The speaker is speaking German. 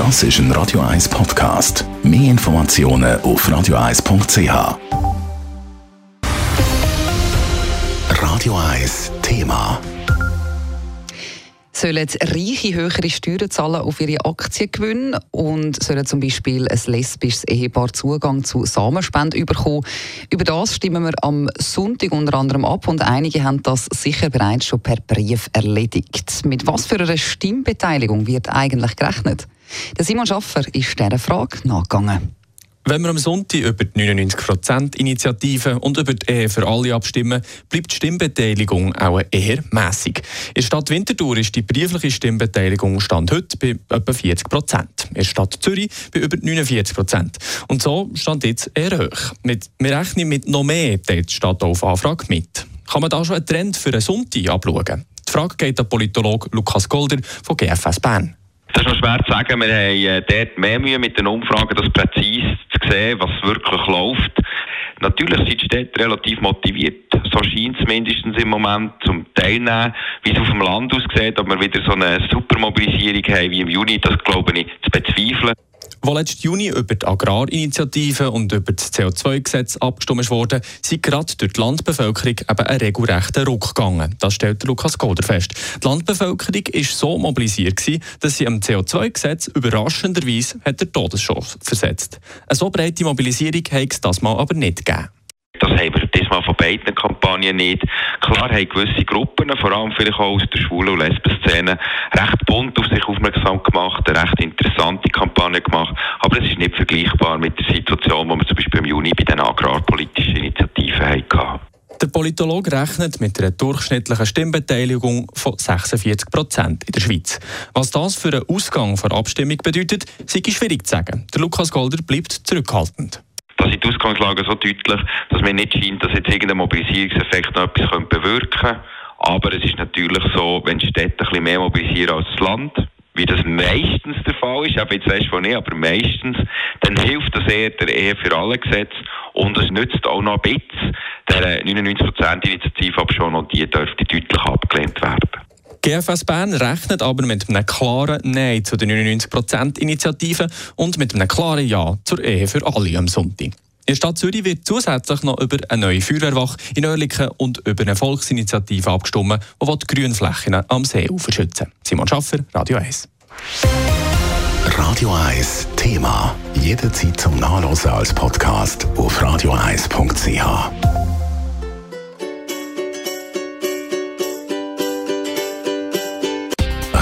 Das ist ein Radio 1 Podcast. Mehr Informationen auf radio1.ch. Radio 1 Thema sollen Reiche höhere Steuern zahlen auf ihre Aktiengewinne und sollen zum Beispiel ein lesbisches Ehepaar Zugang zu Samenspenden bekommen. Über das stimmen wir am Sonntag unter anderem ab und einige haben das sicher bereits schon per Brief erledigt. Mit was für einer Stimmbeteiligung wird eigentlich gerechnet? Der Simon Schaffer ist dieser Frage nachgegangen. Wenn wir am Sonntag über die 99%-Initiative und über die Ehe für alle abstimmen, bleibt die Stimmbeteiligung auch eher mäßig. In der Stadt Winterthur ist die briefliche Stimmbeteiligung Stand heute bei etwa 40%. In der Stadt Zürich bei über 49%. Und so stand jetzt eher hoch. wir rechnen mit noch mehr, die Stadt auf Anfrage mit. Kann man da schon einen Trend für einen Sonntag abschauen? Die Frage geht an Politologe Lukas Golder von GFS Bern. Das ist noch schwer zu sagen. Wir haben äh, dort mehr Mühe mit den Umfragen, das präzise zu sehen, was wirklich läuft. Natürlich sind die Städte relativ motiviert, so scheint es mindestens im Moment, zum Teilnehmen. Wie es auf dem Land aussieht, ob wir wieder so eine Supermobilisierung haben wie im Juni, das glaube ich zu bezweifeln. Wo letzten Juni über die Agrarinitiative und über das CO2-Gesetz abgestimmt wurde, sind gerade durch die Landbevölkerung eben ein regelrechter Ruck gegangen. Das stellt Lukas Golder fest. Die Landbevölkerung war so mobilisiert, gewesen, dass sie am CO2-Gesetz überraschenderweise hat der Todesschuss versetzt. Eine so breite Mobilisierung hat es das mal aber nicht gegeben. Das haben wir diesmal von beiden Kampagnen nicht. Klar haben gewisse Gruppen, vor allem vielleicht auch aus der Schwulen- und Lesben-Szene, recht bunt aufmerksam gemacht, eine recht interessante Kampagne gemacht. Aber es ist nicht vergleichbar mit der Situation, die wir zum Beispiel im Juni bei den agrarpolitischen Initiativen hatten. Der Politologe rechnet mit einer durchschnittlichen Stimmbeteiligung von 46 Prozent in der Schweiz. Was das für einen Ausgang der Abstimmung bedeutet, sei schwierig zu sagen. Der Lukas Golder bleibt zurückhaltend da sind die Ausgangslagen so deutlich, dass mir nicht scheint, dass jetzt irgendein Mobilisierungseffekt noch etwas bewirken könnte. Aber es ist natürlich so, wenn Städte ein bisschen mehr mobilisieren als das Land, wie das meistens der Fall ist, aber jetzt weißt du nicht, aber meistens, dann hilft das eher der Ehe für alle Gesetz und es nützt auch noch ein bisschen der 99%-Initiative ab schon und die dürfte deutlich abgelehnt werden. GFS Bern rechnet aber mit einem klaren Nein zu der 99%-Initiative und mit einem klaren Ja zur Ehe für alle am Sonntag. In der Stadt Zürich wird zusätzlich noch über eine neue Feuerwehrwache in Oerlikon und über eine Volksinitiative abgestimmt, die die Grünflächen am See schützen Simon Schaffer, Radio 1. Radio 1 Thema. Jederzeit zum Nachlesen als Podcast auf radio1.ch.